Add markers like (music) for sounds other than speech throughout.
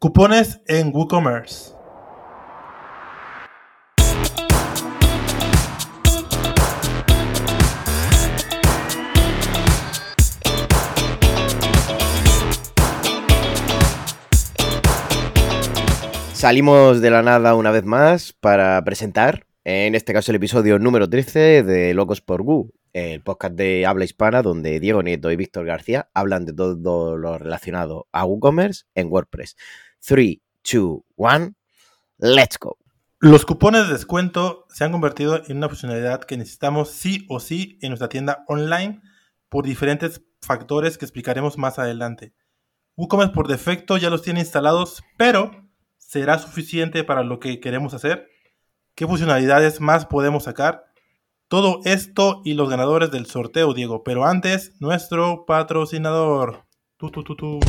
Cupones en WooCommerce. Salimos de la nada una vez más para presentar, en este caso el episodio número 13 de Locos por Gu, el podcast de habla hispana donde Diego Nieto y Víctor García hablan de todo lo relacionado a WooCommerce en WordPress. 3, 2, 1, let's go. Los cupones de descuento se han convertido en una funcionalidad que necesitamos sí o sí en nuestra tienda online por diferentes factores que explicaremos más adelante. WooCommerce por defecto ya los tiene instalados, pero ¿será suficiente para lo que queremos hacer? ¿Qué funcionalidades más podemos sacar? Todo esto y los ganadores del sorteo, Diego. Pero antes, nuestro patrocinador. Tu, tu, tu, tu.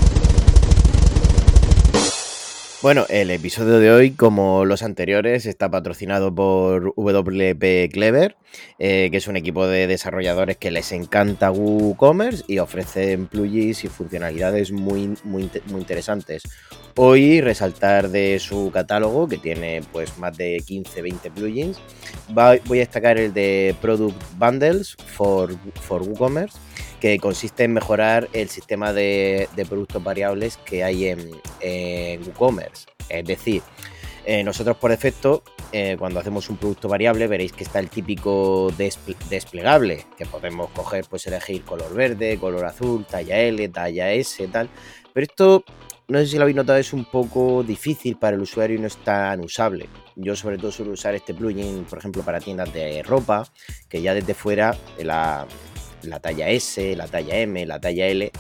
Bueno, el episodio de hoy, como los anteriores, está patrocinado por WP Clever, eh, que es un equipo de desarrolladores que les encanta WooCommerce y ofrecen plugins y funcionalidades muy, muy, muy interesantes. Hoy resaltar de su catálogo, que tiene pues más de 15-20 plugins, voy a destacar el de Product Bundles for, for WooCommerce que consiste en mejorar el sistema de, productos variables que hay en, WooCommerce. Es decir, eh, nosotros por defecto, eh, cuando hacemos un producto variable, veréis que está el típico desplegable, que podemos coger, pues elegir color verde, color azul, talla L, talla S, tal. Pero esto, no sé si lo habéis notado, es un poco difícil para el usuario y no es tan usable. Yo sobre todo suelo usar este plugin, por ejemplo, para tiendas de ropa, que ya desde fuera la, la talla S, la talla M, la talla L,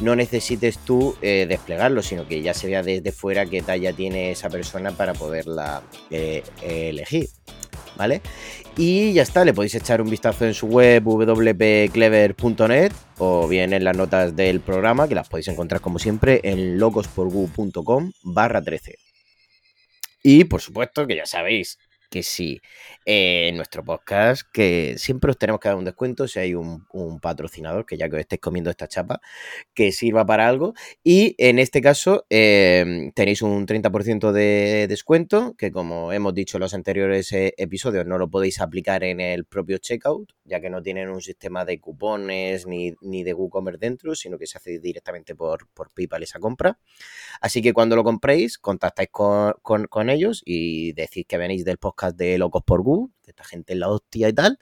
no necesites tú eh, desplegarlo, sino que ya se vea desde fuera qué talla tiene esa persona para poderla eh, elegir. ¿Vale? Y ya está, le podéis echar un vistazo en su web www.clever.net o bien en las notas del programa, que las podéis encontrar como siempre en locosporgu.com barra 13. Y por supuesto que ya sabéis, que sí eh, en nuestro podcast, que siempre os tenemos que dar un descuento si hay un, patrocinador, que ya que os estéis comiendo esta chapa, que sirva para algo. Y en este caso em, tenéis un 30% de descuento, que como hemos dicho en los anteriores eh, episodios, no lo podéis aplicar en el propio checkout, ya que no tienen un sistema de cupones ni, de WooCommerce dentro, sino que se hace directamente por, por PayPal esa compra. Así que cuando lo compréis, contactáis con, con ellos y decís que venís del podcast de Locos por Gu, que esta gente es la hostia y tal,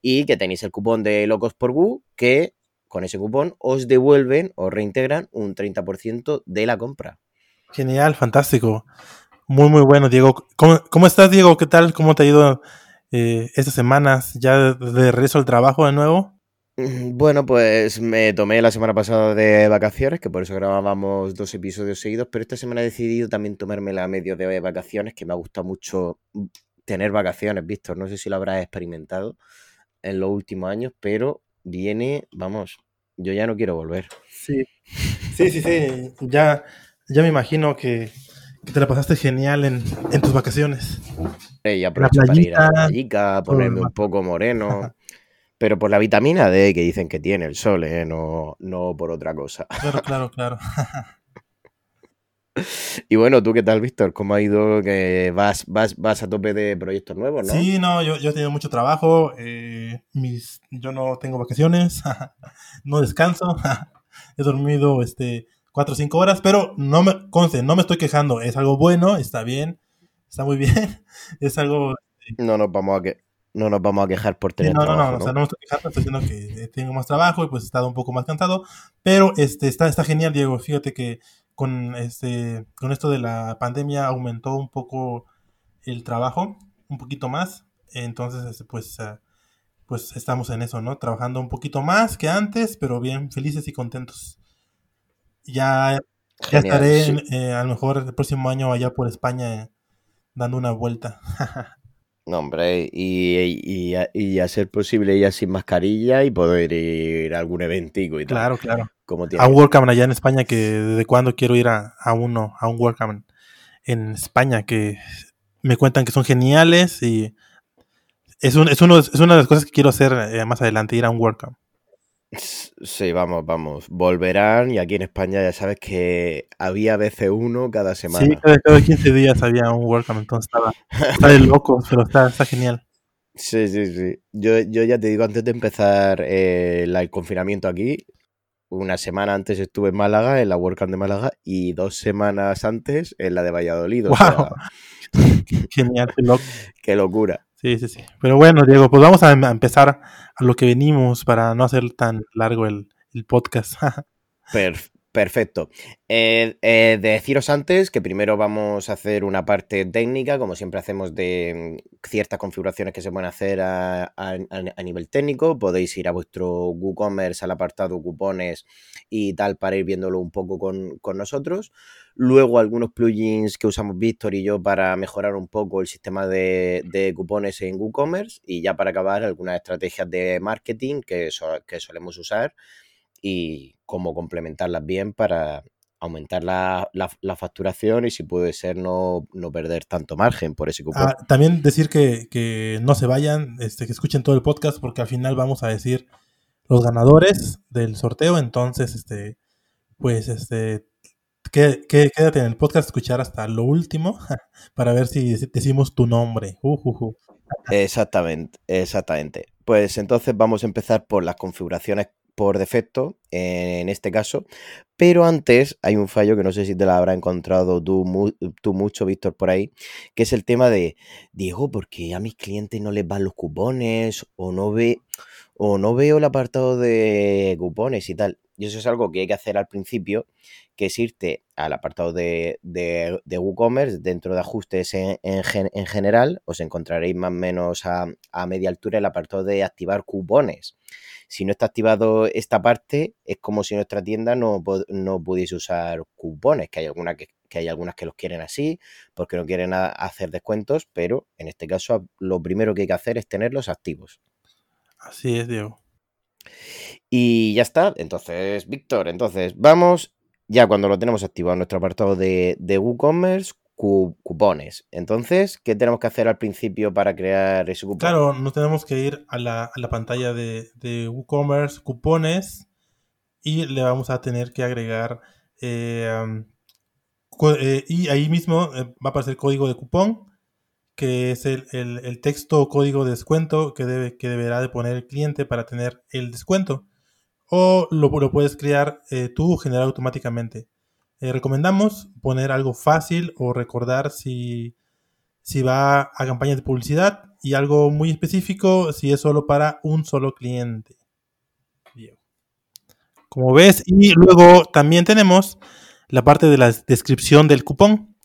y que tenéis el cupón de Locos por Gu, que con ese cupón os devuelven o reintegran un 30% de la compra. Genial, fantástico. Muy, muy bueno, Diego. ¿Cómo, estás, Diego? ¿Qué tal? ¿Cómo te ha ido eh, estas semanas? ¿Ya de regreso al trabajo de nuevo? Mm, bueno, pues me tomé la semana pasada de vacaciones, que por eso grabábamos dos episodios seguidos, pero esta semana he decidido también tomarme la medio de vacaciones, que me ha gustado mucho tener vacaciones, Víctor. No sé si lo habrás experimentado en los últimos años, pero viene, vamos, yo ya no quiero volver. Sí, sí, sí, sí. Ya, ya me imagino que, te la pasaste genial en, tus vacaciones. y aprovecho para ir a la playica, ponerme un poco moreno. pero por la vitamina D que dicen que tiene el sol, ¿eh? no, no por otra cosa. Claro, claro, claro. (laughs) (laughs) Y bueno, ¿tú qué tal, Víctor? ¿Cómo ha ido? Que vas, vas, vas a tope de proyectos nuevos, ¿no? Sí, no, yo, yo he tenido mucho trabajo. Eh, mis, yo no tengo vacaciones, (laughs) no descanso. (laughs) he dormido este, cuatro o cinco horas, pero no me, conste, no me estoy quejando. Es algo bueno, está bien, está muy bien. es algo... Este no nos vamos a que no nos vamos a quejar por tener no, no, no, o sea, no me estoy quejando, estoy diciendo que tengo más trabajo y pues he estado un poco más cansado, pero este está, está genial, Diego. Fíjate que con este con esto de la pandemia aumentó un poco el trabajo, un poquito más. Entonces, este, pues, ah, pues estamos en eso, ¿no? Trabajando un poquito más que antes, pero bien felices y contentos. Ya, ya estaré eh, a lo mejor el próximo año allá por España dando una vuelta. (laughs) No, hombre, y, y, a, ser posible ya sin mascarilla y poder ir a algún eventico y tal. Claro, claro. Como a un WordCamp allá en España, que desde cuando quiero ir a, uno, a un WordCamp en España, que me cuentan que son geniales y es, un, es, uno, es una de las cosas que quiero hacer eh, más adelante, ir a un WordCamp. Sí, vamos, vamos. Volverán y aquí en España ya sabes que había veces uno cada semana. Sí, cada, 15 días había un WordCamp, entonces estaba, está de locos, pero está, está genial. Sí, sí, sí. Yo, yo ya te digo, antes de empezar eh, el confinamiento aquí, una semana antes estuve en Málaga, en la WordCamp de Málaga, y dos semanas antes en la de Valladolid. ¡Wow! (laughs) Genial, qué, (laughs) qué locura. Sí, sí, sí. Pero bueno, Diego, pues vamos a empezar a lo que venimos para no hacer tan largo el, el podcast. (laughs) Perfecto. Eh, eh, deciros antes que primero vamos a hacer una parte técnica, como siempre hacemos de mm, ciertas configuraciones que se pueden hacer a, nivel técnico. Podéis ir a vuestro WooCommerce al apartado cupones y tal para ir viéndolo un poco con, nosotros. Luego algunos plugins que usamos Víctor y yo para mejorar un poco el sistema de, cupones en WooCommerce. Y ya para acabar algunas estrategias de marketing que solemos usar y cómo complementarlas bien para aumentar la, facturación y si puede ser no, perder tanto margen por ese cupón. Ah, también decir que, no se vayan, este, que escuchen todo el podcast porque al final vamos a decir los ganadores del sorteo, entonces este pues este que, quédate en el podcast escuchar hasta lo último (laughs) para ver si decimos tu nombre. Uh, exactamente, exactamente. Pues entonces vamos a empezar por las configuraciones por defecto en este caso. Pero antes hay un fallo que no sé si te lo habrá encontrado tú, tú mucho, Víctor, por ahí, que es el tema de, Diego, porque a mis clientes no les van los cupones o no, ve, o no veo el apartado de cupones y tal. Y eso es algo que hay que hacer al principio, que es irte al apartado de, de, WooCommerce, dentro de ajustes en, en, general, os encontraréis más o menos a, a media altura el apartado de activar cupones si no está activado esta parte, es como si nuestra tienda no, no pudiese usar cupones, que hay, alguna que, hay algunas que los quieren así, porque no quieren hacer descuentos, pero en este caso lo primero que hay que hacer es tenerlos activos. Así es, Diego. Y ya está. Entonces, Víctor, entonces vamos, ya cuando lo tenemos activado en nuestro apartado de, de WooCommerce, cupones. Entonces, ¿qué tenemos que hacer al principio para crear ese cupón? Claro, nos tenemos que ir a la, pantalla de, WooCommerce, cupones, y le vamos a tener que agregar, eh, eh, y ahí mismo eh, va a aparecer código de cupón, que es el, texto o código de descuento que, debe, que deberá de poner el cliente para tener el descuento. O lo, lo puedes crear tú generar automáticamente. Eh, recomendamos poner algo fácil o recordar si, si va a campañas de publicidad y algo muy específico si es solo para un solo cliente. Como ves, y luego también tenemos la parte de la descripción del cupón.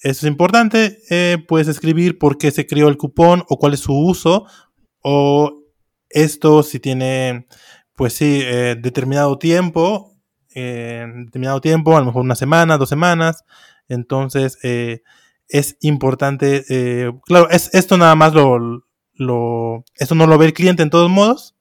Eso es importante, eh, puedes escribir por qué se creó el cupón o cuál es su uso o esto si tiene, pues sí, eh, determinado tiempo en determinado tiempo, a lo mejor una semana, dos semanas. Entonces, eh, es importante, eh, claro, es, esto nada más lo, esto no lo ve el cliente en todos modos,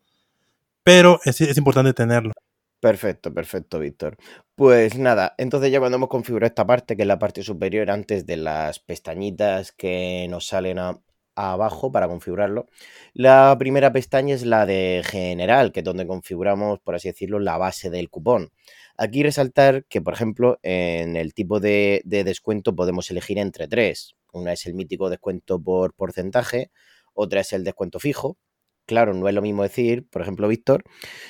pero es, es importante tenerlo. Perfecto, perfecto, Víctor. Pues nada, entonces ya cuando hemos configurado esta parte, que es la parte superior antes de las pestañitas que nos salen a, abajo para configurarlo. La primera pestaña es la de general, que es donde configuramos, por así decirlo, la base del cupón. Aquí resaltar que, por ejemplo, en el tipo de, descuento podemos elegir entre tres. Una es el mítico descuento por porcentaje, otra es el descuento fijo. Claro, no es lo mismo decir, por ejemplo, Víctor,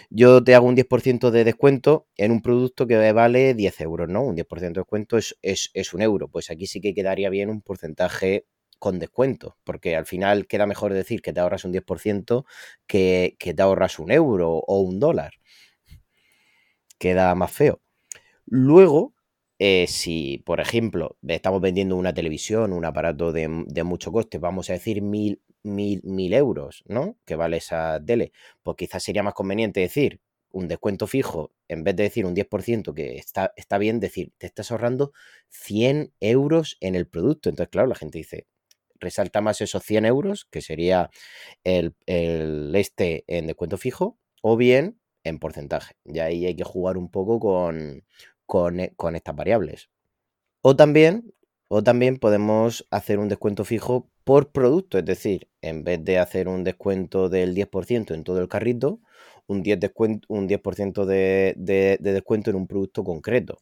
yo te hago un 10% de descuento en un producto que vale 10 euros, ¿no? Un 10% de descuento es, es, un euro. Pues aquí sí que quedaría bien un porcentaje con descuento, porque al final queda mejor decir que te ahorras un 10% que, que te ahorras un euro o un dólar queda más feo. Luego, eh, si, por ejemplo, estamos vendiendo una televisión, un aparato de, mucho coste, vamos a decir mil, mil, mil euros, ¿no? Que vale esa tele. Pues quizás sería más conveniente decir un descuento fijo, en vez de decir un 10%, que está, está bien decir, te estás ahorrando 100 euros en el producto. Entonces, claro, la gente dice, resalta más esos 100 euros, que sería el, el este en descuento fijo, o bien en porcentaje. Y ahí hay que jugar un poco con, e, con, estas variables. O también, o también podemos hacer un descuento fijo por producto, es decir, en vez de hacer un descuento del 10% en todo el carrito, un 10%, descuento, un 10 de, de, de descuento en un producto concreto.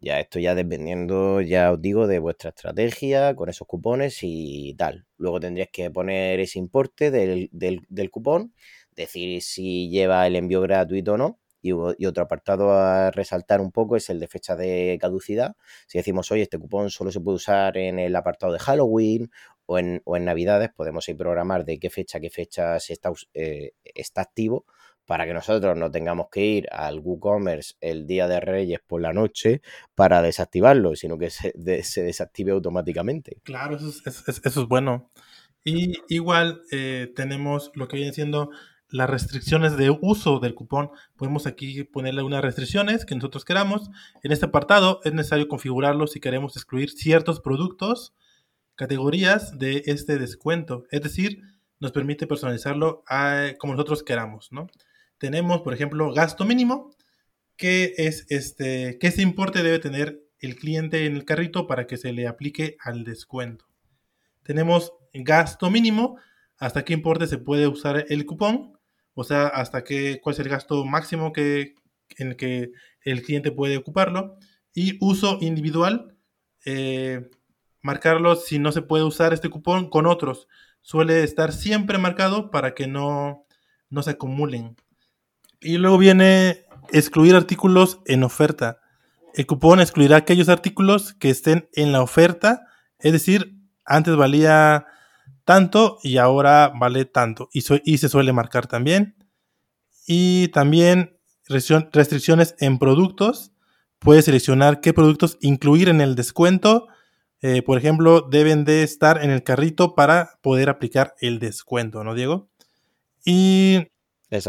Ya esto ya dependiendo, ya os digo, de vuestra estrategia con esos cupones y tal. Luego tendríais que poner ese importe del, del, cupón, decir si lleva el envío gratuito o no. Y, otro apartado a resaltar un poco es el de fecha de caducidad. Si decimos, oye, este cupón solo se puede usar en el apartado de Halloween o en, o en Navidades, podemos ir programar de qué fecha, qué fecha se está, eh, está activo para que nosotros no tengamos que ir al WooCommerce el día de Reyes por la noche para desactivarlo, sino que se, desactive automáticamente. Claro, eso es, bueno. Y igual eh, tenemos lo que viene siendo las restricciones de uso del cupón. Podemos aquí ponerle unas restricciones que nosotros queramos. En este apartado es necesario configurarlo si queremos excluir ciertos productos, categorías de este descuento. Es decir, nos permite personalizarlo como nosotros queramos, ¿no? tenemos, por ejemplo, gasto mínimo, que es este, que ese importe debe tener el cliente en el carrito para que se le aplique al descuento. Tenemos gasto mínimo, hasta qué importe se puede usar el cupón, o sea, hasta qué, cuál es el gasto máximo que, en el que el cliente puede ocuparlo. Y uso individual, eh, marcarlo si no se puede usar este cupón con otros. Suele estar siempre marcado para que no, no se acumulen. Y luego viene excluir artículos en oferta. El cupón excluirá aquellos artículos que estén en la oferta, es decir, antes valía tanto y ahora vale tanto. Y, y se suele marcar también. Y también restricciones en productos. Puedes seleccionar qué productos incluir en el descuento. Eh, por ejemplo, deben de estar en el carrito para poder aplicar el descuento, ¿no, Diego? Y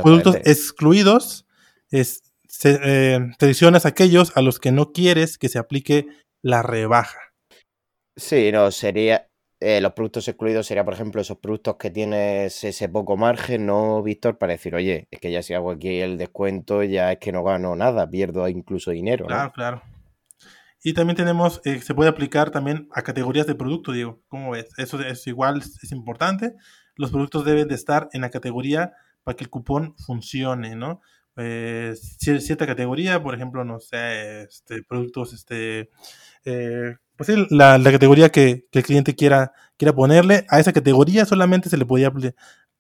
Productos excluidos, es, eh, seleccionas aquellos a los que no quieres que se aplique la rebaja. Sí, no, sería. Eh, los productos excluidos sería, por ejemplo, esos productos que tienes ese poco margen, ¿no, Víctor? Para decir, oye, es que ya si hago aquí el descuento, ya es que no gano nada, pierdo incluso dinero. Claro, claro. Y también tenemos, eh, se puede aplicar también a categorías de producto, Diego. ¿Cómo ves? Eso es igual, es importante. Los productos deben de estar en la categoría para que el cupón funcione, ¿no? Eh, cierta categoría, por ejemplo, no sé, este, productos, este, eh, pues la, categoría que, el cliente quiera, quiera ponerle, a esa categoría solamente se le podía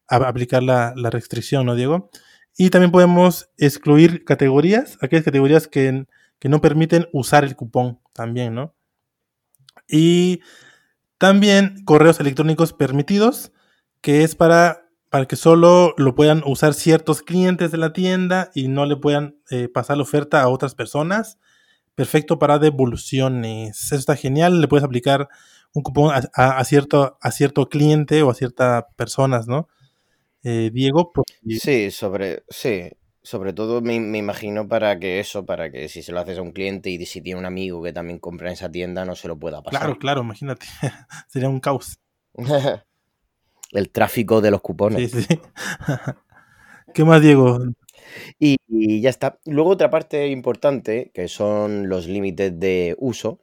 aplicar la, restricción, ¿no, Diego? Y también podemos excluir categorías, aquellas categorías que, que no permiten usar el cupón también, ¿no? Y también correos electrónicos permitidos, que es para para que solo lo puedan usar ciertos clientes de la tienda y no le puedan eh, pasar la oferta a otras personas. Perfecto para devoluciones. Eso está genial. Le puedes aplicar un cupón a, cierto, a cierto cliente o a ciertas personas, ¿no? Eh, Diego. Sí, sobre, sí, sobre todo me, me, imagino para que eso, para que si se lo haces a un cliente y si tiene un amigo que también compra en esa tienda, no se lo pueda pasar. Claro, claro, imagínate. (laughs) Sería un caos. (laughs) el tráfico de los cupones. Sí, sí. (laughs) ¿Qué más, Diego? Y, ya está. Luego otra parte importante, que son los límites de uso,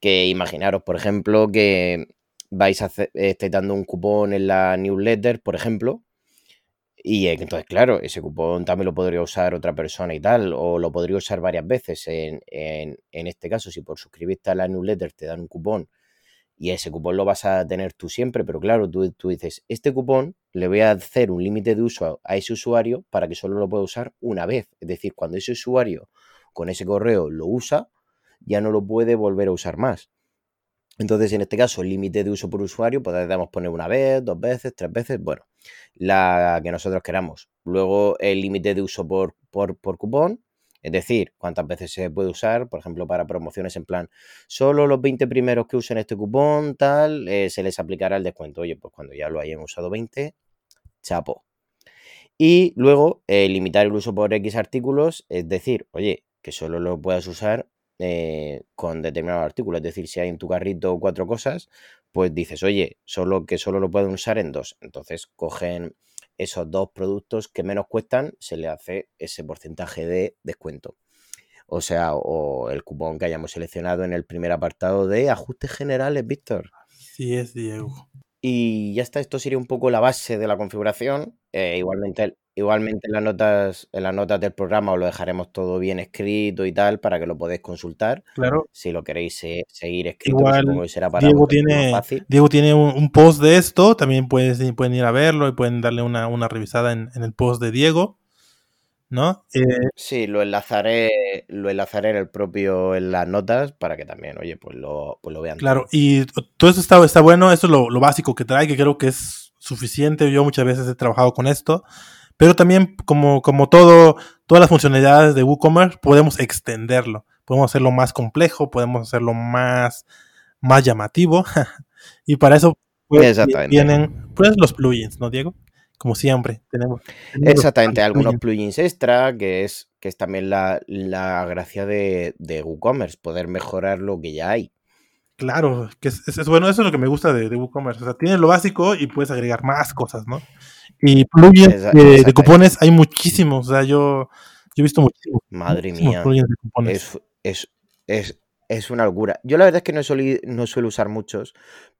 que imaginaros, por ejemplo, que vais a hacer, estáis dando un cupón en la newsletter, por ejemplo, y entonces, claro, ese cupón también lo podría usar otra persona y tal, o lo podría usar varias veces. En, en, en este caso, si por suscribirte a la newsletter te dan un cupón y ese cupón lo vas a tener tú siempre, pero claro, tú, tú dices, este cupón le voy a hacer un límite de uso a, ese usuario para que solo lo pueda usar una vez. Es decir, cuando ese usuario con ese correo lo usa, ya no lo puede volver a usar más. Entonces, en este caso, el límite de uso por usuario, podemos poner una vez, dos veces, tres veces, bueno, la que nosotros queramos. Luego, el límite de uso por, por, por cupón, es decir, cuántas veces se puede usar, por ejemplo, para promociones en plan, solo los 20 primeros que usen este cupón, tal, eh, se les aplicará el descuento. Oye, pues cuando ya lo hayan usado 20, chapo. Y luego, eh, limitar el uso por X artículos, es decir, oye, que solo lo puedas usar eh, con determinado artículo. Es decir, si hay en tu carrito cuatro cosas, pues dices, oye, solo que solo lo pueden usar en dos. Entonces cogen esos dos productos que menos cuestan, se le hace ese porcentaje de descuento. O sea, o el cupón que hayamos seleccionado en el primer apartado de ajustes generales, Víctor. Sí es, Diego. Y ya está, esto sería un poco la base de la configuración. Eh, igualmente Igualmente en las notas, en las notas del programa os lo dejaremos todo bien escrito y tal para que lo podáis consultar. Claro. Si lo queréis seguir escrito, Igual, que será para Diego más tiene, fácil. Diego tiene un, un post de esto, también puedes, pueden ir a verlo y pueden darle una, una revisada en, en el post de Diego, ¿no? Eh, Sí, lo enlazaré, lo enlazaré en el propio, en las notas, para que también, oye, pues lo, pues lo vean. claro, y todo eso está, está bueno, eso es lo, lo básico que trae, que creo que es suficiente. Yo muchas veces he trabajado con esto, pero también como, como todo, todas las funcionalidades de WooCommerce, podemos extenderlo. Podemos hacerlo más complejo, podemos hacerlo más, más llamativo. (laughs) y para eso pues, vienen pues, los plugins, ¿no, Diego? Como siempre, tenemos. tenemos Exactamente, algunos plugins. extra, que es, que es también la, la gracia de, de WooCommerce, poder mejorar lo que ya hay. Claro, que es, es- bueno, eso es lo que me gusta de, de WooCommerce. O sea, tiene lo básico y puedes agregar más cosas, ¿no? Y plugins Esa- de, cupones hay muchísimos. O sea, yo, yo he visto muchísimos, Madre muchísimos mía, plugins de cupones. es, es, es, es una locura. Yo la verdad es que no, soli- no suelo usar muchos,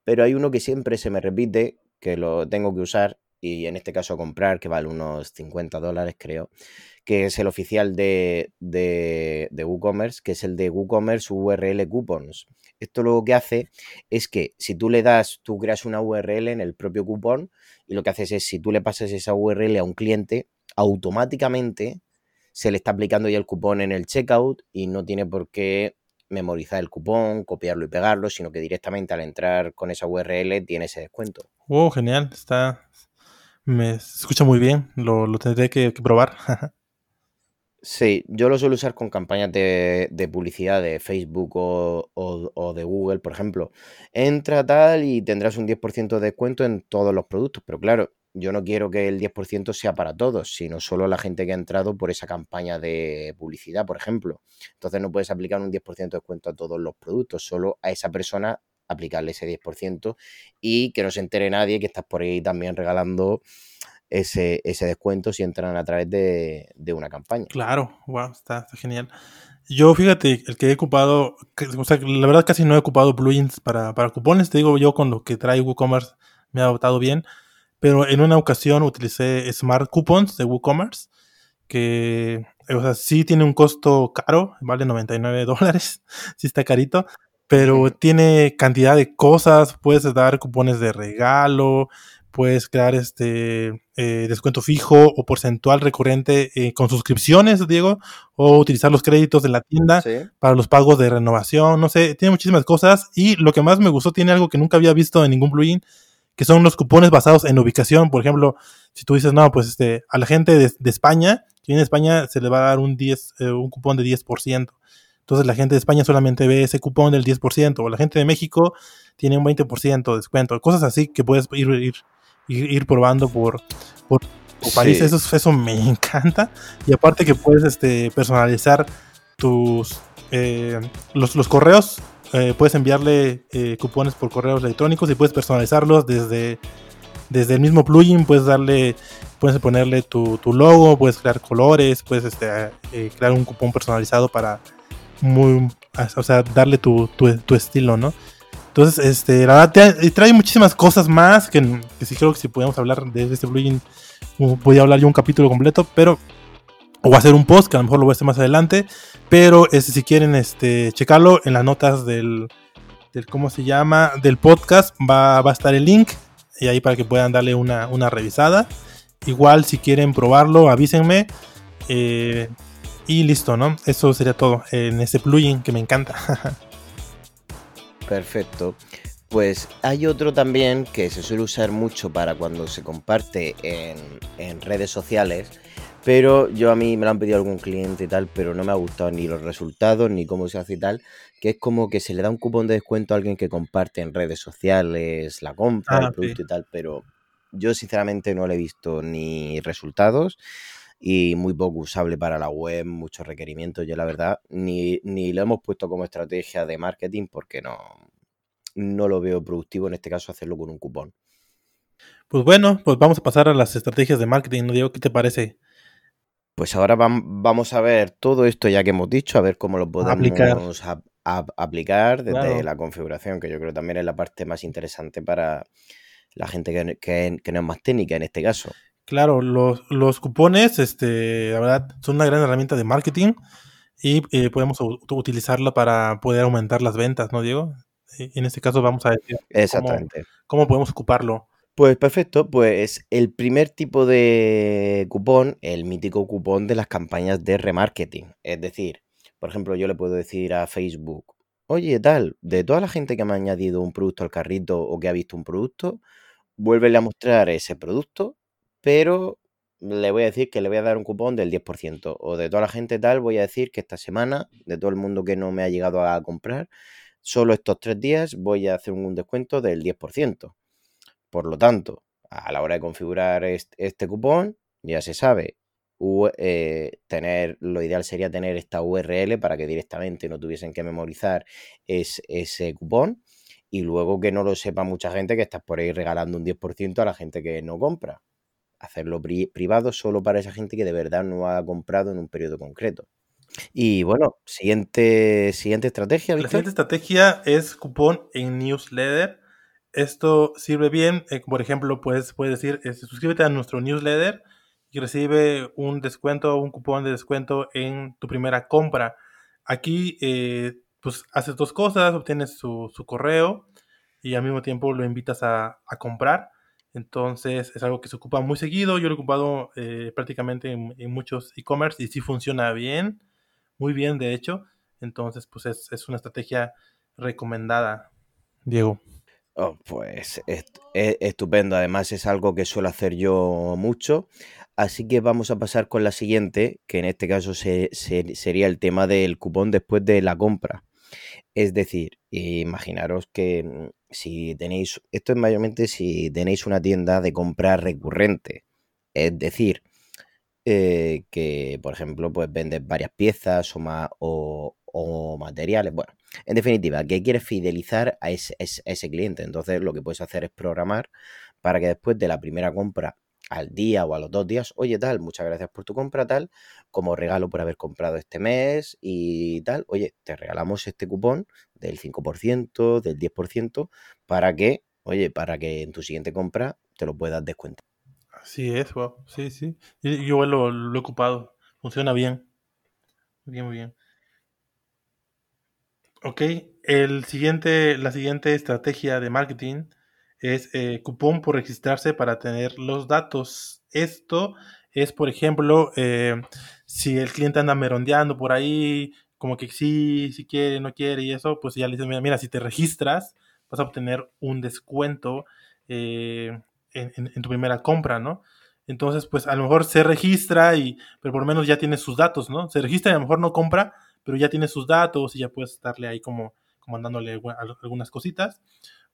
pero hay uno que siempre se me repite, que lo tengo que usar, y en este caso comprar, que vale unos 50 dólares, creo, que es el oficial de, de, de WooCommerce, que es el de WooCommerce URL Coupons. Esto lo que hace es que si tú le das, tú creas una URL en el propio cupón, y lo que haces es, si tú le pasas esa URL a un cliente, automáticamente se le está aplicando ya el cupón en el checkout y no tiene por qué memorizar el cupón, copiarlo y pegarlo, sino que directamente al entrar con esa URL tiene ese descuento. Oh, genial. Está. Me escucha muy bien. Lo, lo tendré que, que probar. (laughs) Sí, yo lo suelo usar con campañas de, publicidad de Facebook o, o- o de Google, por ejemplo. Entra tal y tendrás un 10% de descuento en todos los productos, pero claro, yo no quiero que el 10% sea para todos, sino solo la gente que ha entrado por esa campaña de publicidad, por ejemplo. Entonces no puedes aplicar un 10% de descuento a todos los productos, solo a esa persona aplicarle ese 10% y que no se entere nadie que estás por ahí también regalando ese, ese descuento si entran a través de, de una campaña. Claro, wow, está, está genial. Yo, fíjate, el que he ocupado, o sea, la verdad casi no he ocupado plugins para, para cupones, te digo yo con lo que trae WooCommerce me ha adaptado bien, pero en una ocasión utilicé Smart Coupons de WooCommerce, que, o sea, sí tiene un costo caro, vale 99 (laughs) dólares, sí está carito, pero tiene cantidad de cosas, puedes dar cupones de regalo, puedes crear este eh, descuento fijo o porcentual recurrente eh, con suscripciones, Diego, o utilizar los créditos de la tienda Sí. para los pagos de renovación, no sé, tiene muchísimas cosas y lo que más me gustó tiene algo que nunca había visto en ningún plugin, que son los cupones basados en ubicación, por ejemplo, si tú dices, no, pues este, a la gente de, de España, que viene de España, se le va a dar un 10, eh, un cupón de 10%. Entonces la gente de España solamente ve ese cupón del 10%, o la gente de México tiene un 20% de descuento, cosas así que puedes ir, ir probando por, por, Sí. países, eso, eso me (laughs) encanta. Y aparte que puedes este, personalizar tus eh, los, los correos, eh, puedes enviarle eh, cupones por correos electrónicos y puedes personalizarlos desde, desde el mismo plugin, puedes darle, puedes ponerle tu, tu logo, puedes crear colores, puedes este, crear un cupón personalizado para muy, o sea, darle tu, tu, tu estilo, ¿no? Entonces, este, la verdad, trae muchísimas cosas más que, que sí creo que si podíamos hablar de este plugin, podía hablar yo un capítulo completo, pero o hacer un post, que a lo mejor lo voy a hacer más adelante, pero este, si quieren este, checarlo en las notas del, del, ¿cómo se llama? Del podcast, va, va a estar el link, y ahí para que puedan darle una, una revisada. Igual si quieren probarlo, avísenme. eh, y listo, ¿no? Eso sería todo en ese plugin que me encanta. (laughs) Perfecto. Pues hay otro también que se suele usar mucho para cuando se comparte en, en redes sociales, pero yo a mí me lo han pedido algún cliente y tal, pero no me ha gustado ni los resultados ni cómo se hace y tal, que es como que se le da un cupón de descuento a alguien que comparte en redes sociales la compra, Ah, el producto y tal, pero yo sinceramente no le he visto ni resultados y muy poco usable para la web, muchos requerimientos. Yo la verdad ni, ni lo hemos puesto como estrategia de marketing porque no, no lo veo productivo en este caso hacerlo con un cupón. Pues bueno, pues vamos a pasar a las estrategias de marketing, ¿no, Diego? ¿Qué te parece? Pues ahora vam- vamos a ver todo esto ya que hemos dicho, a ver cómo lo podemos Aplicar. ap- ap- aplicar desde Claro. la configuración, que yo creo también es la parte más interesante para la gente que, que- que no es más técnica en este caso. Claro, los, los cupones, este, la verdad, son una gran herramienta de marketing y eh, podemos utilizarlo para poder aumentar las ventas, ¿no, Diego? En este caso vamos a decir Exactamente. Cómo, podemos ocuparlo. Pues perfecto, pues el primer tipo de cupón, el mítico cupón de las campañas de remarketing. Es decir, por ejemplo, yo le puedo decir a Facebook, oye, tal, de toda la gente que me ha añadido un producto al carrito o que ha visto un producto, vuélvele a mostrar ese producto, pero le voy a decir que le voy a dar un cupón del 10%. O de toda la gente tal, voy a decir que esta semana, de todo el mundo que no me ha llegado a comprar, solo estos tres días voy a hacer un descuento del 10%. Por lo tanto, a la hora de configurar este, cupón, ya se sabe, eh, tener, lo ideal sería tener esta URL para que directamente no tuviesen que memorizar ese cupón y luego que no lo sepa mucha gente que estás por ahí regalando un 10% a la gente que no compra. Hacerlo privado solo para esa gente que de verdad no ha comprado en un periodo concreto. Y bueno, siguiente, siguiente estrategia. La siguiente estrategia es cupón en newsletter. Esto sirve bien, eh, por ejemplo, puedes, puedes decir, este, suscríbete a nuestro newsletter y recibe un descuento, un cupón de descuento en tu primera compra. Aquí, eh, pues, haces dos cosas, obtienes su, correo y al mismo tiempo lo invitas a, comprar. Entonces es algo que se ocupa muy seguido. Yo lo he ocupado eh, prácticamente en, en muchos e-commerce y sí funciona bien muy bien, de hecho. Entonces, pues es, una estrategia recomendada, Diego. Oh, pues es, estupendo. Además, es algo que suelo hacer yo mucho. Así que vamos a pasar con la siguiente, que en este caso sería el tema del cupón después de la compra. Es decir, imaginaros que mm, si tenéis, esto es mayormente si tenéis una tienda de compra recurrente. Es decir, eh, que, por ejemplo, pues vendes varias piezas o, o, materiales. Bueno, en definitiva, que quieres fidelizar a ese, ese, cliente. Entonces, lo que puedes hacer es programar para que después de la primera compra al día o a los dos días, oye tal, muchas gracias por tu compra, tal, como regalo por haber comprado este mes y tal, oye, te regalamos este cupón del 5%, del 10%, para que, oye, para que en tu siguiente compra te lo puedas descuentar. Sí es, wow. Sí, sí. Yo, lo, lo, he ocupado. Funciona bien. Bien, muy bien. Ok, el siguiente, la siguiente estrategia de marketing es eh, cupón por registrarse para tener los datos. Esto es, por ejemplo, eh, si el cliente anda merondeando por ahí, como que sí, si quiere, no quiere y eso, pues ya le dicen, mira, mira si te registras, vas a obtener un descuento eh, en, tu primera compra, ¿no? Entonces, pues a lo mejor se registra y, pero por lo menos ya tiene sus datos, ¿no? Se registra y a lo mejor no compra, pero ya tiene sus datos y ya puedes darle ahí como, como mandándole algunas cositas.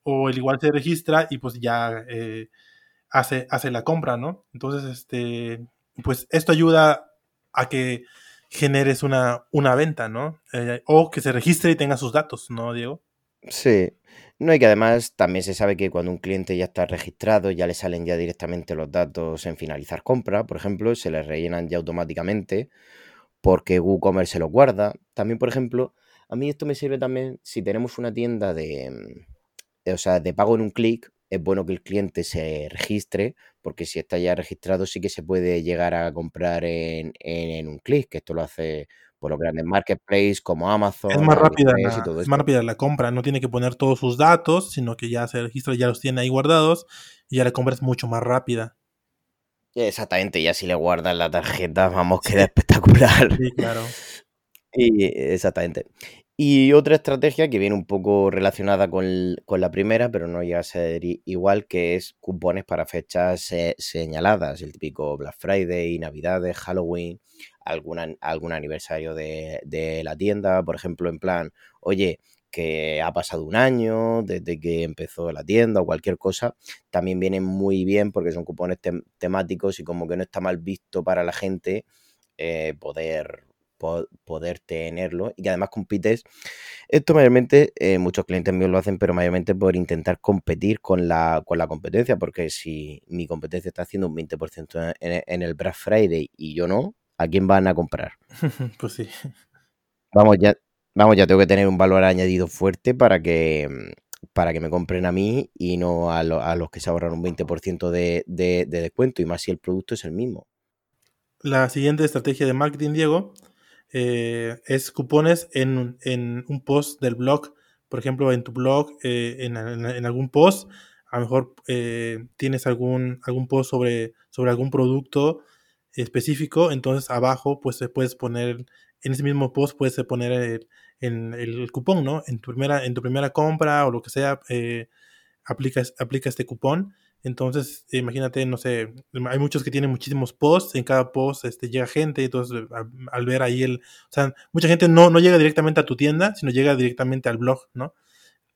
O el igual se registra y pues ya eh, hace, hace la compra, ¿no? Entonces, este, pues esto ayuda a que generes una, una venta, ¿no? Eh, o que se registre y tenga sus datos, ¿no, Diego? Sí, no, y que además también se sabe que cuando un cliente ya está registrado, ya le salen ya directamente los datos en finalizar compra, por ejemplo, se les rellenan ya automáticamente porque WooCommerce se los guarda. También, por ejemplo, a mí esto me sirve también si tenemos una tienda de, mm, o sea, de pago en un clic, es bueno que el cliente se registre, porque si está ya registrado sí que se puede llegar a comprar en, en un clic, que esto lo hace por los grandes marketplaces como Amazon. Es más rápida, la, es más rápida la compra, no tiene que poner todos sus datos, sino que ya se registra, ya los tiene ahí guardados y ya la compra es mucho más rápida. Exactamente, ya si le guardan la tarjeta, vamos, queda espectacular. Sí, claro. (laughs) Y, exactamente. Y otra estrategia que viene un poco relacionada con, la primera, pero no llega a ser igual, que es cupones para fechas eh, señaladas, el típico Black Friday, Navidades, Halloween, algún aniversario de, la tienda, por ejemplo, en plan, oye, que ha pasado un año desde que empezó la tienda o cualquier cosa, también vienen muy bien porque son cupones temáticos y como que no está mal visto para la gente eh, poder, poder tenerlo y que además compites. Esto mayormente, eh, muchos clientes míos lo hacen, pero mayormente por intentar competir con la, con la competencia, porque si mi competencia está haciendo un 20% en, en el Black Friday y yo no, ¿a quién van a comprar? (laughs) pues sí. Vamos, ya, vamos, ya tengo que tener un valor añadido fuerte para que, para que me compren a mí y no a, los que se ahorran un 20% de, de, descuento, y más si el producto es el mismo. La siguiente estrategia de marketing, Diego, eh, es cupones en, un post del blog. Por ejemplo, en tu blog, eh, en, algún post, a lo mejor eh, tienes algún, algún post sobre, sobre algún producto específico, entonces abajo pues puedes poner, en ese mismo post puedes poner el, en el cupón, ¿no? En tu primera, en tu primera compra o lo que sea, aplicas, aplica este cupón. Entonces, imagínate, no sé, hay muchos que tienen muchísimos posts, en cada post este, llega gente, entonces al, ver ahí el, o sea, mucha gente no, no llega directamente a tu tienda, sino llega directamente al blog, ¿no?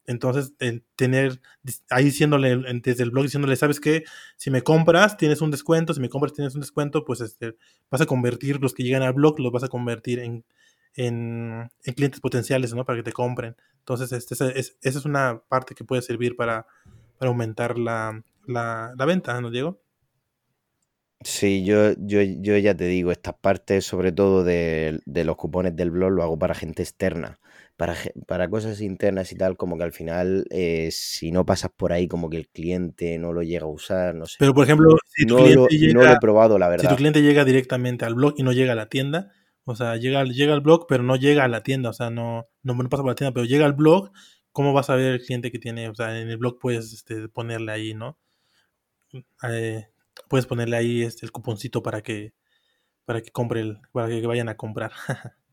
Entonces, tener ahí diciéndole desde el blog, diciéndole, ¿sabes qué? Si me compras, tienes un descuento, si me compras, tienes un descuento, pues este, vas a convertir los que llegan al blog, los vas a convertir en, en, clientes potenciales, ¿no? Para que te compren. Entonces, este, esa, es, una parte que puede servir para, aumentar la, venta, ¿no, Diego? Sí, yo, yo, yo ya te digo, estas partes, sobre todo de, los cupones del blog, lo hago para gente externa. Para, para cosas internas y tal, como que al final, eh, si no pasas por ahí, como que el cliente no lo llega a usar, no sé. Pero, por ejemplo, si tu cliente llega, no lo he probado, la verdad. Si tu cliente llega directamente al blog y no llega a la tienda, o sea, llega, llega al blog, pero no llega a la tienda. O sea, no, no, pasa por la tienda, pero llega al blog. ¿Cómo vas a ver el cliente que tiene? O sea, en el blog puedes este, ponerle ahí, ¿no? Eh, puedes ponerle ahí este, el cuponcito para que, para que compre el, para que vayan a comprar. (laughs)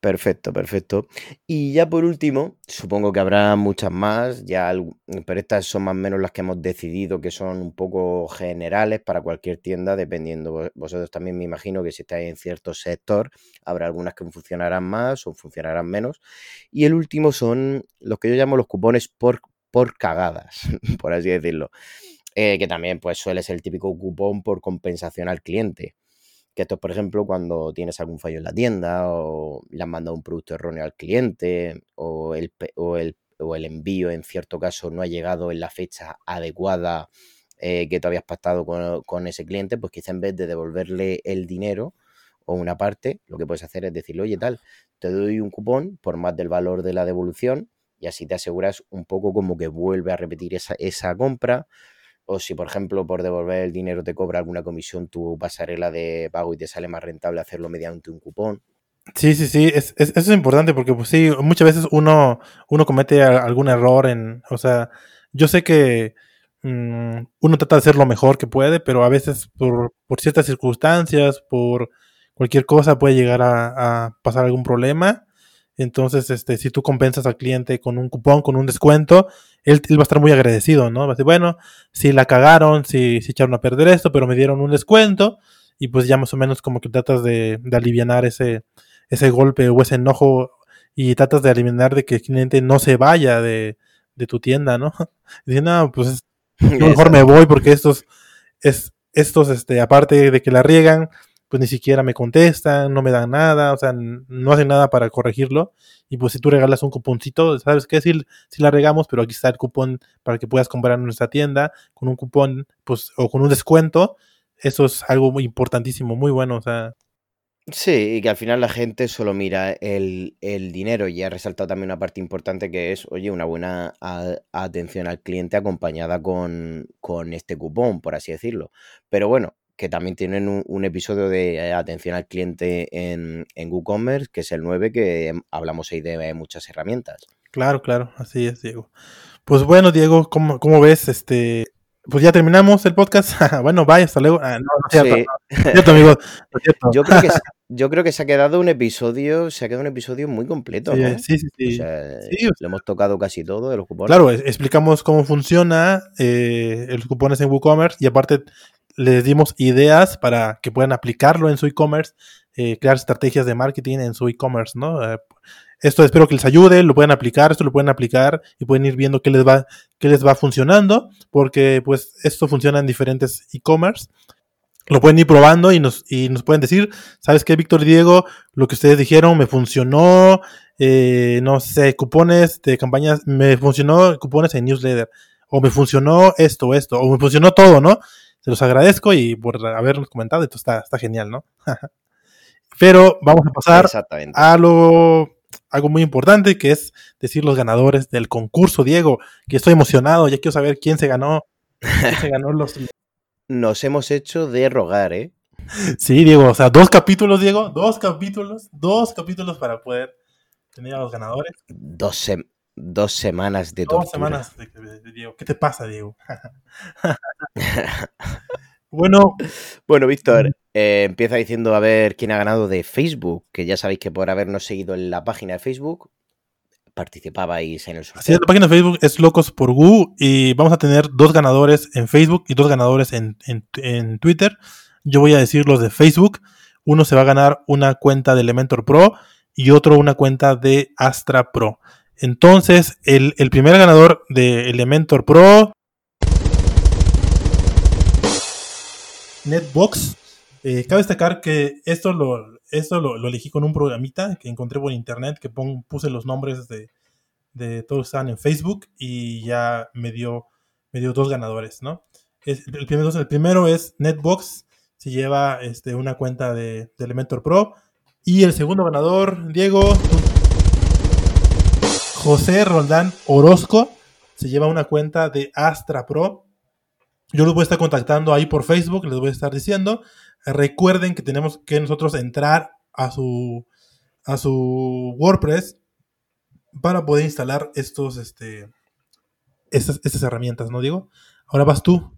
Perfecto, perfecto. Y ya por último, supongo que habrá muchas más, ya, pero estas son más o menos las que hemos decidido que son un poco generales para cualquier tienda, dependiendo. Vosotros también me imagino que si estáis en cierto sector, habrá algunas que funcionarán más o funcionarán menos. Y el último son los que yo llamo los cupones por, por cagadas, (laughs) por así decirlo. Eh, que también pues suele ser el típico cupón por compensación al cliente. Que esto es, por ejemplo, cuando tienes algún fallo en la tienda o le han mandado un producto erróneo al cliente o el, o el, o el envío en cierto caso no ha llegado en la fecha adecuada eh, que tú habías pactado con, ese cliente, pues quizá en vez de devolverle el dinero o una parte, lo que puedes hacer es decirle, oye, tal, te doy un cupón por más del valor de la devolución y así te aseguras un poco como que vuelve a repetir esa, esa compra o si, por ejemplo, por devolver el dinero te cobra alguna comisión tu pasarela de pago y te sale más rentable hacerlo mediante un cupón. Sí, sí, sí, es, eso es importante porque pues sí, muchas veces uno, uno comete algún error en, o sea, yo sé que mm, uno trata de hacer lo mejor que puede, pero a veces por, ciertas circunstancias, por cualquier cosa puede llegar a pasar algún problema entonces, este, si tú compensas al cliente con un cupón, con un descuento, él, va a estar muy agradecido, ¿no? Va a decir, bueno, si la cagaron, si, si echaron a perder esto, pero me dieron un descuento, y pues ya más o menos como que tratas de, de aliviar ese, ese golpe o ese enojo y tratas de eliminar de que el cliente no se vaya de, de tu tienda, ¿no? (laughs) Dice, no, pues mejor me voy porque estos, es, estos, este, aparte de que la riegan, pues ni siquiera me contestan, no me dan nada, o sea, no hacen nada para corregirlo. Y pues si tú regalas un cuponcito, ¿sabes qué? Si, si la regamos, pero aquí está el cupón para que puedas comprar en nuestra tienda con un cupón, pues, o con un descuento, eso es algo muy importantísimo, muy bueno, o sea. Sí, y que al final la gente solo mira el, dinero y ha resaltado también una parte importante que es, oye, una buena atención al cliente acompañada con, con este cupón, por así decirlo. Pero bueno, que también tienen un, episodio de eh, atención al cliente en, en WooCommerce, que es el 9, que hablamos ahí de muchas herramientas. Claro, claro, así es, Diego. Pues bueno, Diego, ¿cómo, cómo ves? Este, pues ya terminamos el podcast. (laughs) bueno, bye, hasta luego. Ah, no, no cierto, cierto, amigo. Yo creo que se, (laughs) yo creo que se ha quedado un episodio, se ha quedado un episodio muy completo, ¿no? Sí, sí, sí. lo hemos tocado casi todo de los cupones. Claro, explicamos cómo funciona eh, los cupones en WooCommerce y aparte les dimos ideas para que puedan aplicarlo en su e-commerce, eh, crear estrategias de marketing en su e-commerce, ¿no? Eh, esto espero que les ayude, lo pueden aplicar, esto lo pueden aplicar y pueden ir viendo qué les va, qué les va funcionando, porque pues esto funciona en diferentes e-commerce. Lo pueden ir probando y nos, y nos pueden decir, ¿sabes qué, Víctor y Diego? Lo que ustedes dijeron me funcionó, eh, no sé, cupones de campañas, me funcionó cupones en newsletter, o me funcionó esto, esto, o me funcionó todo, ¿no? Se los agradezco y por habernos comentado, esto está, está genial, ¿no? (laughs) Pero vamos a pasar a lo, algo muy importante que es decir los ganadores del concurso, Diego, que estoy emocionado, ya quiero saber quién se ganó, quién se ganó los... (laughs) Nos hemos hecho de rogar, ¿eh? Sí, Diego, o sea, dos capítulos, Diego, dos capítulos, dos capítulos para poder tener a los ganadores. Dos, sem- dos semanas de Dos tortura. semanas de, de- de Diego. ¿Qué te pasa, Diego? (laughs) bueno, (laughs) Bueno, Víctor, eh, empieza diciendo a ver quién ha ganado de Facebook, que ya sabéis que por habernos seguido en la página de Facebook participabais en el así sorteo. es, la página de Facebook es Locos por Gu y vamos a tener dos ganadores en Facebook y dos ganadores en, en- en Twitter. Yo voy a decir los de Facebook. Uno se va a ganar una cuenta de Elementor Pro y otro una cuenta de Astra Pro. Entonces, el, el primer ganador de Elementor Pro, Netbox. Eh, cabe destacar que esto lo, esto lo, elegí con un programita que encontré por internet, que puse los nombres de, de todos que estaban en Facebook y ya me dio, me dio dos ganadores, ¿no? Es- el, primero, es Netbox, se lleva este, una cuenta de Elementor Pro. Y el segundo ganador, Diego, José Roldán Orozco, se lleva una cuenta de Astra Pro. Yo los voy a estar contactando ahí por Facebook, les voy a estar diciendo. Recuerden que tenemos que nosotros entrar a su, a su WordPress para poder instalar estos, este, estas, estas herramientas, ¿no, Diego? Ahora vas tú.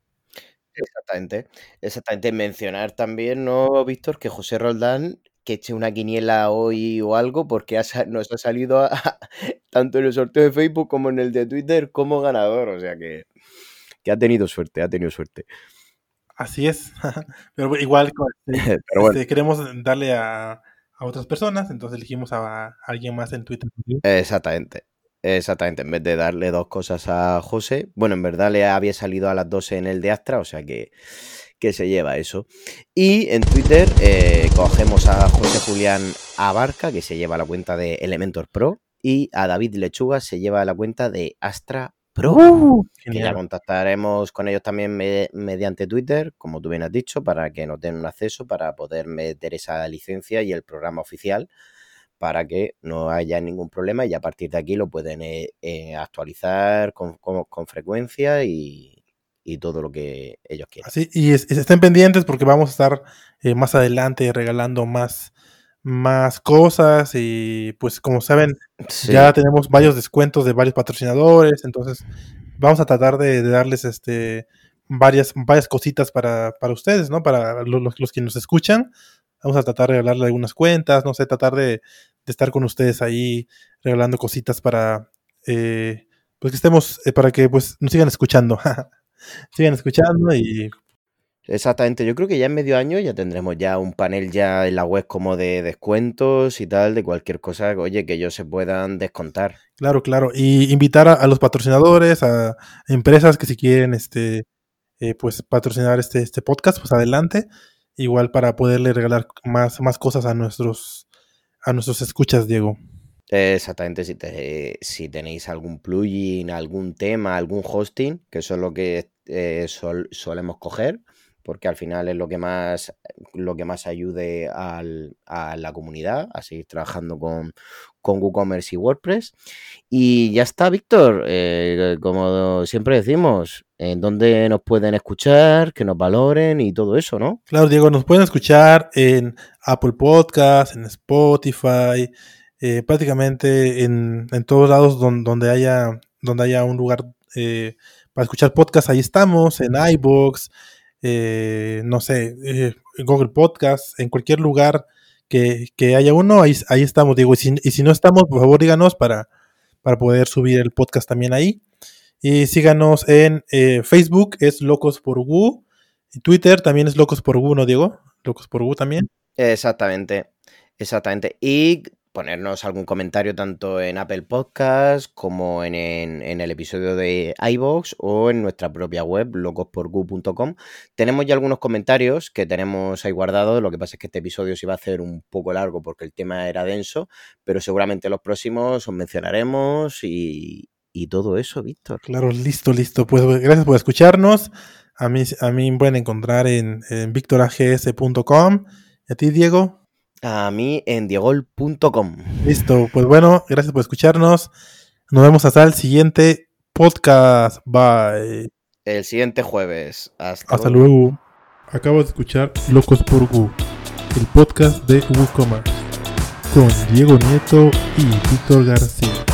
Exactamente. Exactamente. Mencionar también, ¿no, Víctor? Que José Roldán que eche una quiniela hoy o algo, porque nos ha salido a- (laughs) tanto en el sorteo de Facebook como en el de Twitter como ganador. O sea que, que ha tenido suerte, ha tenido suerte. Así es. (laughs) Pero igual (laughs) este, Pero bueno, este, queremos darle a, a otras personas, entonces elegimos a, a alguien más en Twitter. exactamente. Exactamente. En vez de darle dos cosas a José, bueno, en verdad le había salido a las 12 en el de Astra, o sea que, que se lleva eso. Y en Twitter eh, cogemos a José Julián Abarca, que se lleva la cuenta de Elementor Pro, y a David Lechuga se lleva la cuenta de Astra Pro. que ya contactaremos con ellos también me- mediante Twitter, como tú bien has dicho, para que nos den un acceso para poder meter esa licencia y el programa oficial para que no haya ningún problema y a partir de aquí lo pueden eh, eh, actualizar con, con- con frecuencia y, y todo lo que ellos quieran. Así, y es- es- estén pendientes porque vamos a estar eh, más adelante regalando más, más cosas y pues como saben Sí, ya tenemos varios descuentos de varios patrocinadores, entonces vamos a tratar de, de darles este varias, varias cositas para, para ustedes, ¿no? Para lo- los, los que nos escuchan. Vamos a tratar de regalarle algunas cuentas, no sé, tratar de, de estar con ustedes ahí regalando cositas para eh, pues que estemos, eh, para que pues nos sigan escuchando. (laughs) sigan escuchando y exactamente. Yo creo que ya en medio año ya tendremos ya un panel ya en la web como de descuentos y tal, de cualquier cosa, oye, que ellos se puedan descontar. Claro, claro. Y invitar a, a los patrocinadores, a empresas que si quieren este eh, pues patrocinar este, este podcast, pues adelante. Igual para poderle regalar más, más cosas a nuestros a nuestros escuchas, Diego. Exactamente, si, te- si tenéis algún plugin, algún tema, algún hosting, que eso es lo que eh, sol- solemos coger, porque al final es lo que más, lo que más ayude al- a la comunidad a seguir trabajando con, con WooCommerce y WordPress. Y ya está, Víctor, eh, como siempre decimos, en dónde nos pueden escuchar, que nos valoren y todo eso, ¿no? Claro, Diego, nos pueden escuchar en Apple Podcast, en Spotify, eh, prácticamente en, en todos lados don- donde haya, donde haya un lugar eh, para escuchar podcast, ahí estamos, en iBox, eh, no sé, eh, Google Podcast, en cualquier lugar que, que haya uno, ahí, ahí estamos, Diego. Y si, y si no estamos, por favor díganos para, para poder subir el podcast también ahí. Y síganos en eh, Facebook, es Locos por Gu. Y Twitter también es Locos por Gu, ¿no, Diego? Locos por Gu también. Exactamente, exactamente. Y ponernos algún comentario tanto en Apple Podcast como en, en- el episodio de iVoox o en nuestra propia web, locosporgu.com. Tenemos ya algunos comentarios que tenemos ahí guardados. Lo que pasa es que este episodio se iba a hacer un poco largo porque el tema era denso, pero seguramente los próximos os mencionaremos y, y todo eso, Víctor. Claro, listo, listo. Pues gracias por escucharnos. A mí, a mí me pueden encontrar en, en victorags.com. ¿Y a ti, Diego? A mí en diegol.com. Listo, pues bueno, gracias por escucharnos. Nos vemos hasta el siguiente podcast. Bye. El siguiente jueves. Hasta, Hasta luego. Acabo de escuchar Locos por Wu, el podcast de WooCommerce, con Diego Nieto y Víctor García.